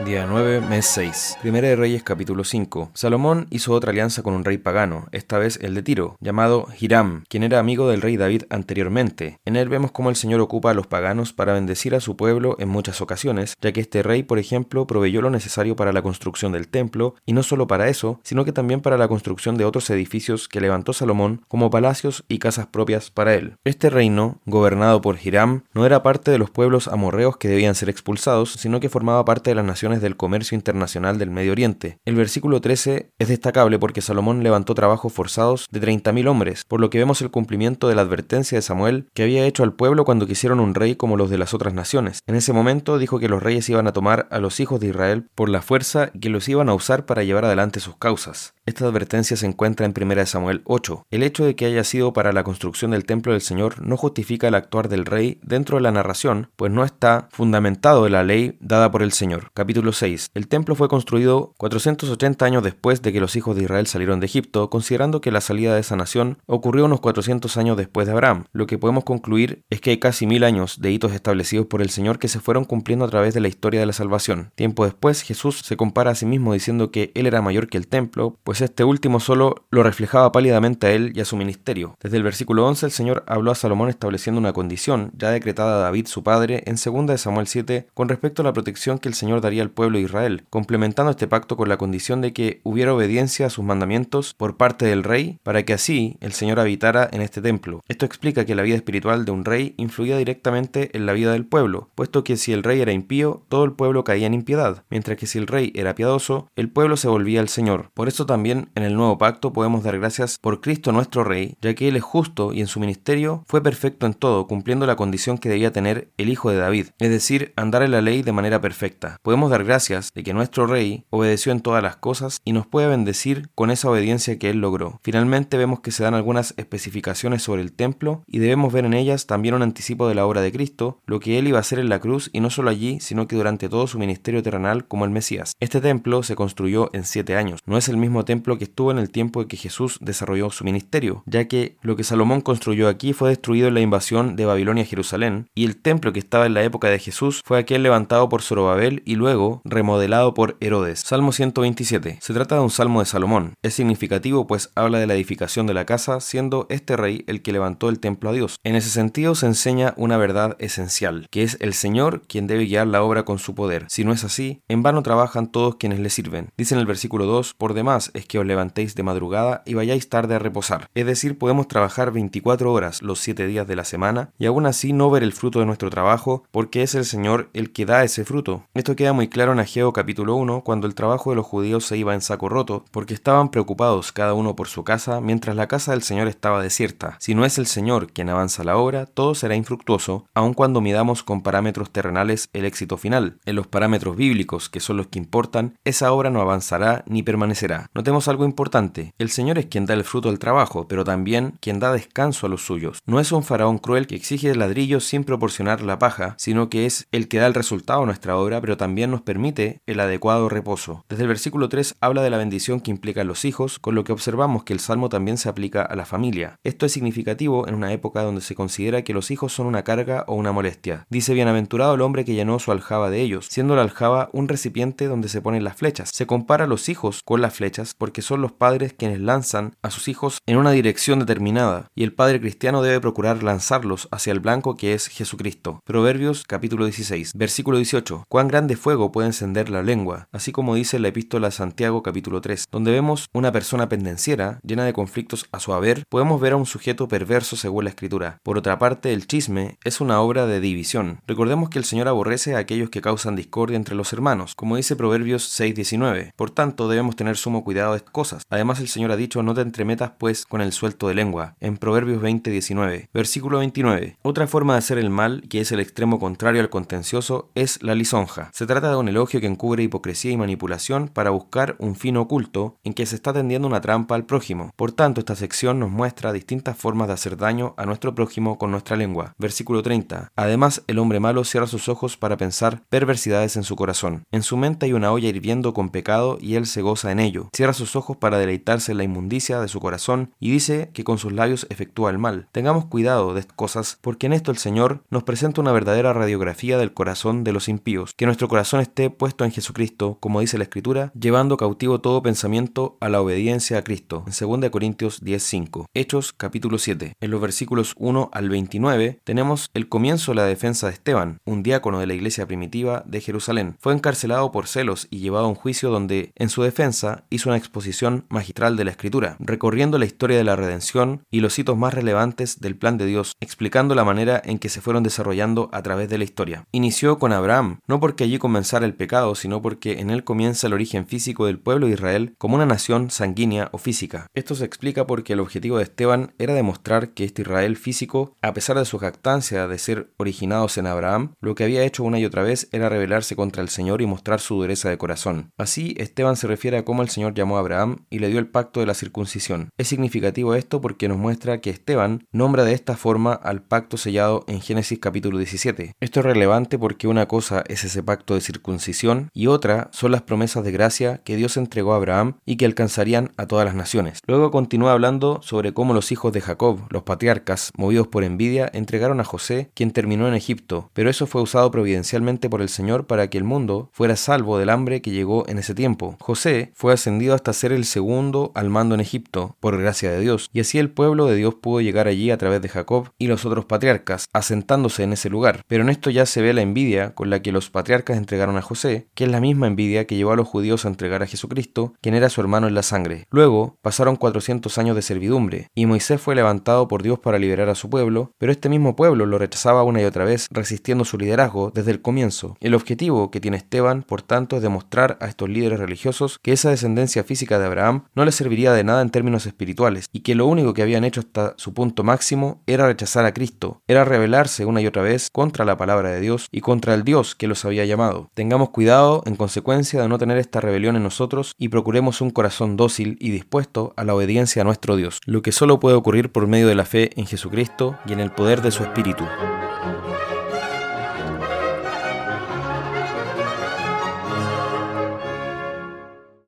Día 9, mes 6. Primera de Reyes capítulo 5. Salomón hizo otra alianza con un rey pagano, esta vez el de Tiro, llamado Hiram, quien era amigo del rey David anteriormente. En él vemos cómo el Señor ocupa a los paganos para bendecir a su pueblo en muchas ocasiones, ya que este rey, por ejemplo, proveyó lo necesario para la construcción del templo, y no solo para eso, sino que también para la construcción de otros edificios que levantó Salomón como palacios y casas propias para él. Este reino, gobernado por Hiram, no era parte de los pueblos amorreos que debían ser expulsados, sino que formaba parte de las naciones del comercio internacional del Medio Oriente. El versículo 13 es destacable porque Salomón levantó trabajos forzados de 30.000 hombres, por lo que vemos el cumplimiento de la advertencia de Samuel que había hecho al pueblo cuando quisieron un rey como los de las otras naciones. En ese momento dijo que los reyes iban a tomar a los hijos de Israel por la fuerza y que los iban a usar para llevar adelante sus causas. Esta advertencia se encuentra en 1 Samuel 8. El hecho de que haya sido para la construcción del templo del Señor no justifica el actuar del rey dentro de la narración, pues no está fundamentado en la ley dada por el Señor. Capítulo 6. El templo fue construido 480 años después de que los hijos de Israel salieron de Egipto, considerando que la salida de esa nación ocurrió unos 400 años después de Abraham. Lo que podemos concluir es que hay casi mil años de hitos establecidos por el Señor que se fueron cumpliendo a través de la historia de la salvación. Tiempo después, Jesús se compara a sí mismo diciendo que él era mayor que el templo, pues este último solo lo reflejaba pálidamente a él y a su ministerio. Desde el versículo 11 el Señor habló a Salomón estableciendo una condición, ya decretada a David su padre en 2 de Samuel 7, con respecto a la protección que el Señor daría al pueblo de Israel, complementando este pacto con la condición de que hubiera obediencia a sus mandamientos por parte del rey, para que así el Señor habitara en este templo. Esto explica que la vida espiritual de un rey influía directamente en la vida del pueblo, puesto que si el rey era impío, todo el pueblo caía en impiedad, mientras que si el rey era piadoso, el pueblo se volvía al Señor. Por eso también en el nuevo pacto podemos dar gracias por Cristo nuestro Rey, ya que Él es justo y en su ministerio fue perfecto en todo, cumpliendo la condición que debía tener el Hijo de David, es decir, andar en la ley de manera perfecta. Podemos gracias de que nuestro Rey obedeció en todas las cosas y nos puede bendecir con esa obediencia que Él logró. Finalmente vemos que se dan algunas especificaciones sobre el templo y debemos ver en ellas también un anticipo de la obra de Cristo, lo que Él iba a hacer en la cruz y no solo allí, sino que durante todo su ministerio terrenal como el Mesías. Este templo se construyó en siete años. No es el mismo templo que estuvo en el tiempo en que Jesús desarrolló su ministerio, ya que lo que Salomón construyó aquí fue destruido en la invasión de Babilonia a Jerusalén, y el templo que estaba en la época de Jesús fue aquel levantado por Zorobabel y luego remodelado por Herodes. Salmo 127. Se trata de un salmo de Salomón. Es significativo pues habla de la edificación de la casa, siendo este rey el que levantó el templo a Dios. En ese sentido se enseña una verdad esencial, que es el Señor quien debe guiar la obra con su poder. Si no es así, en vano trabajan todos quienes le sirven. Dice en el versículo 2, por demás es que os levantéis de madrugada y vayáis tarde a reposar. Es decir, podemos trabajar 24 horas los 7 días de la semana y aún así no ver el fruto de nuestro trabajo porque es el Señor el que da ese fruto. Esto queda muy claro en Ageo capítulo 1 cuando el trabajo de los judíos se iba en saco roto porque estaban preocupados cada uno por su casa mientras la casa del Señor estaba desierta. Si no es el Señor quien avanza la obra, todo será infructuoso, aun cuando midamos con parámetros terrenales el éxito final. En los parámetros bíblicos, que son los que importan, esa obra no avanzará ni permanecerá. Notemos algo importante. El Señor es quien da el fruto del trabajo, pero también quien da descanso a los suyos. No es un faraón cruel que exige ladrillos sin proporcionar la paja, sino que es el que da el resultado a nuestra obra, pero también nos permite el adecuado reposo. Desde el versículo 3 habla de la bendición que implican los hijos, con lo que observamos que el salmo también se aplica a la familia. Esto es significativo en una época donde se considera que los hijos son una carga o una molestia. Dice bienaventurado el hombre que llenó su aljaba de ellos, siendo la aljaba un recipiente donde se ponen las flechas. Se compara a los hijos con las flechas porque son los padres quienes lanzan a sus hijos en una dirección determinada, y el padre cristiano debe procurar lanzarlos hacia el blanco que es Jesucristo. Proverbios capítulo 16, versículo 18. Cuán grande fuego puede encender la lengua, así como dice la epístola a Santiago capítulo 3, donde vemos una persona pendenciera, llena de conflictos a su haber, podemos ver a un sujeto perverso según la escritura. Por otra parte, el chisme es una obra de división. Recordemos que el Señor aborrece a aquellos que causan discordia entre los hermanos, como dice Proverbios 6:19. Por tanto, debemos tener sumo cuidado de estas cosas. Además, el Señor ha dicho, no te entremetas pues con el suelto de lengua, en Proverbios 20:19. Versículo 29. Otra forma de hacer el mal, que es el extremo contrario al contencioso, es la lisonja. Se trata de un elogio que encubre hipocresía y manipulación para buscar un fin oculto en que se está tendiendo una trampa al prójimo. Por tanto, esta sección nos muestra distintas formas de hacer daño a nuestro prójimo con nuestra lengua. Versículo 30. Además, el hombre malo cierra sus ojos para pensar perversidades en su corazón. En su mente hay una olla hirviendo con pecado y él se goza en ello. Cierra sus ojos para deleitarse en la inmundicia de su corazón y dice que con sus labios efectúa el mal. Tengamos cuidado de estas cosas porque en esto el Señor nos presenta una verdadera radiografía del corazón de los impíos. Que nuestro corazón esté puesto en Jesucristo, como dice la Escritura, llevando cautivo todo pensamiento a la obediencia a Cristo. En 2 Corintios 10:5. Hechos capítulo 7. En los versículos 1 al 29 tenemos el comienzo de la defensa de Esteban, un diácono de la iglesia primitiva de Jerusalén. Fue encarcelado por celos y llevado a un juicio donde, en su defensa, hizo una exposición magistral de la Escritura, recorriendo la historia de la redención y los hitos más relevantes del plan de Dios, explicando la manera en que se fueron desarrollando a través de la historia. Inició con Abraham, no porque allí el pecado, sino porque en él comienza el origen físico del pueblo de Israel como una nación sanguínea o física. Esto se explica porque el objetivo de Esteban era demostrar que este Israel físico, a pesar de su jactancia de ser originados en Abraham, lo que había hecho una y otra vez era rebelarse contra el Señor y mostrar su dureza de corazón. Así, Esteban se refiere a cómo el Señor llamó a Abraham y le dio el pacto de la circuncisión. Es significativo esto porque nos muestra que Esteban nombra de esta forma al pacto sellado en Génesis capítulo 17. Esto es relevante porque una cosa es ese pacto de circuncisión y otra son las promesas de gracia que Dios entregó a Abraham y que alcanzarían a todas las naciones. Luego continúa hablando sobre cómo los hijos de Jacob, los patriarcas, movidos por envidia, entregaron a José, quien terminó en Egipto, pero eso fue usado providencialmente por el Señor para que el mundo fuera salvo del hambre que llegó en ese tiempo. José fue ascendido hasta ser el segundo al mando en Egipto, por gracia de Dios, y así el pueblo de Dios pudo llegar allí a través de Jacob y los otros patriarcas, asentándose en ese lugar. Pero en esto ya se ve la envidia con la que los patriarcas a José, que es la misma envidia que llevó a los judíos a entregar a Jesucristo, quien era su hermano en la sangre. Luego pasaron 400 años de servidumbre, y Moisés fue levantado por Dios para liberar a su pueblo, pero este mismo pueblo lo rechazaba una y otra vez, resistiendo su liderazgo desde el comienzo. El objetivo que tiene Esteban, por tanto, es demostrar a estos líderes religiosos que esa descendencia física de Abraham no les serviría de nada en términos espirituales, y que lo único que habían hecho hasta su punto máximo era rechazar a Cristo, era rebelarse una y otra vez contra la palabra de Dios y contra el Dios que los había llamado. Tengamos cuidado, en consecuencia, de no tener esta rebelión en nosotros y procuremos un corazón dócil y dispuesto a la obediencia a nuestro Dios, lo que solo puede ocurrir por medio de la fe en Jesucristo y en el poder de su Espíritu.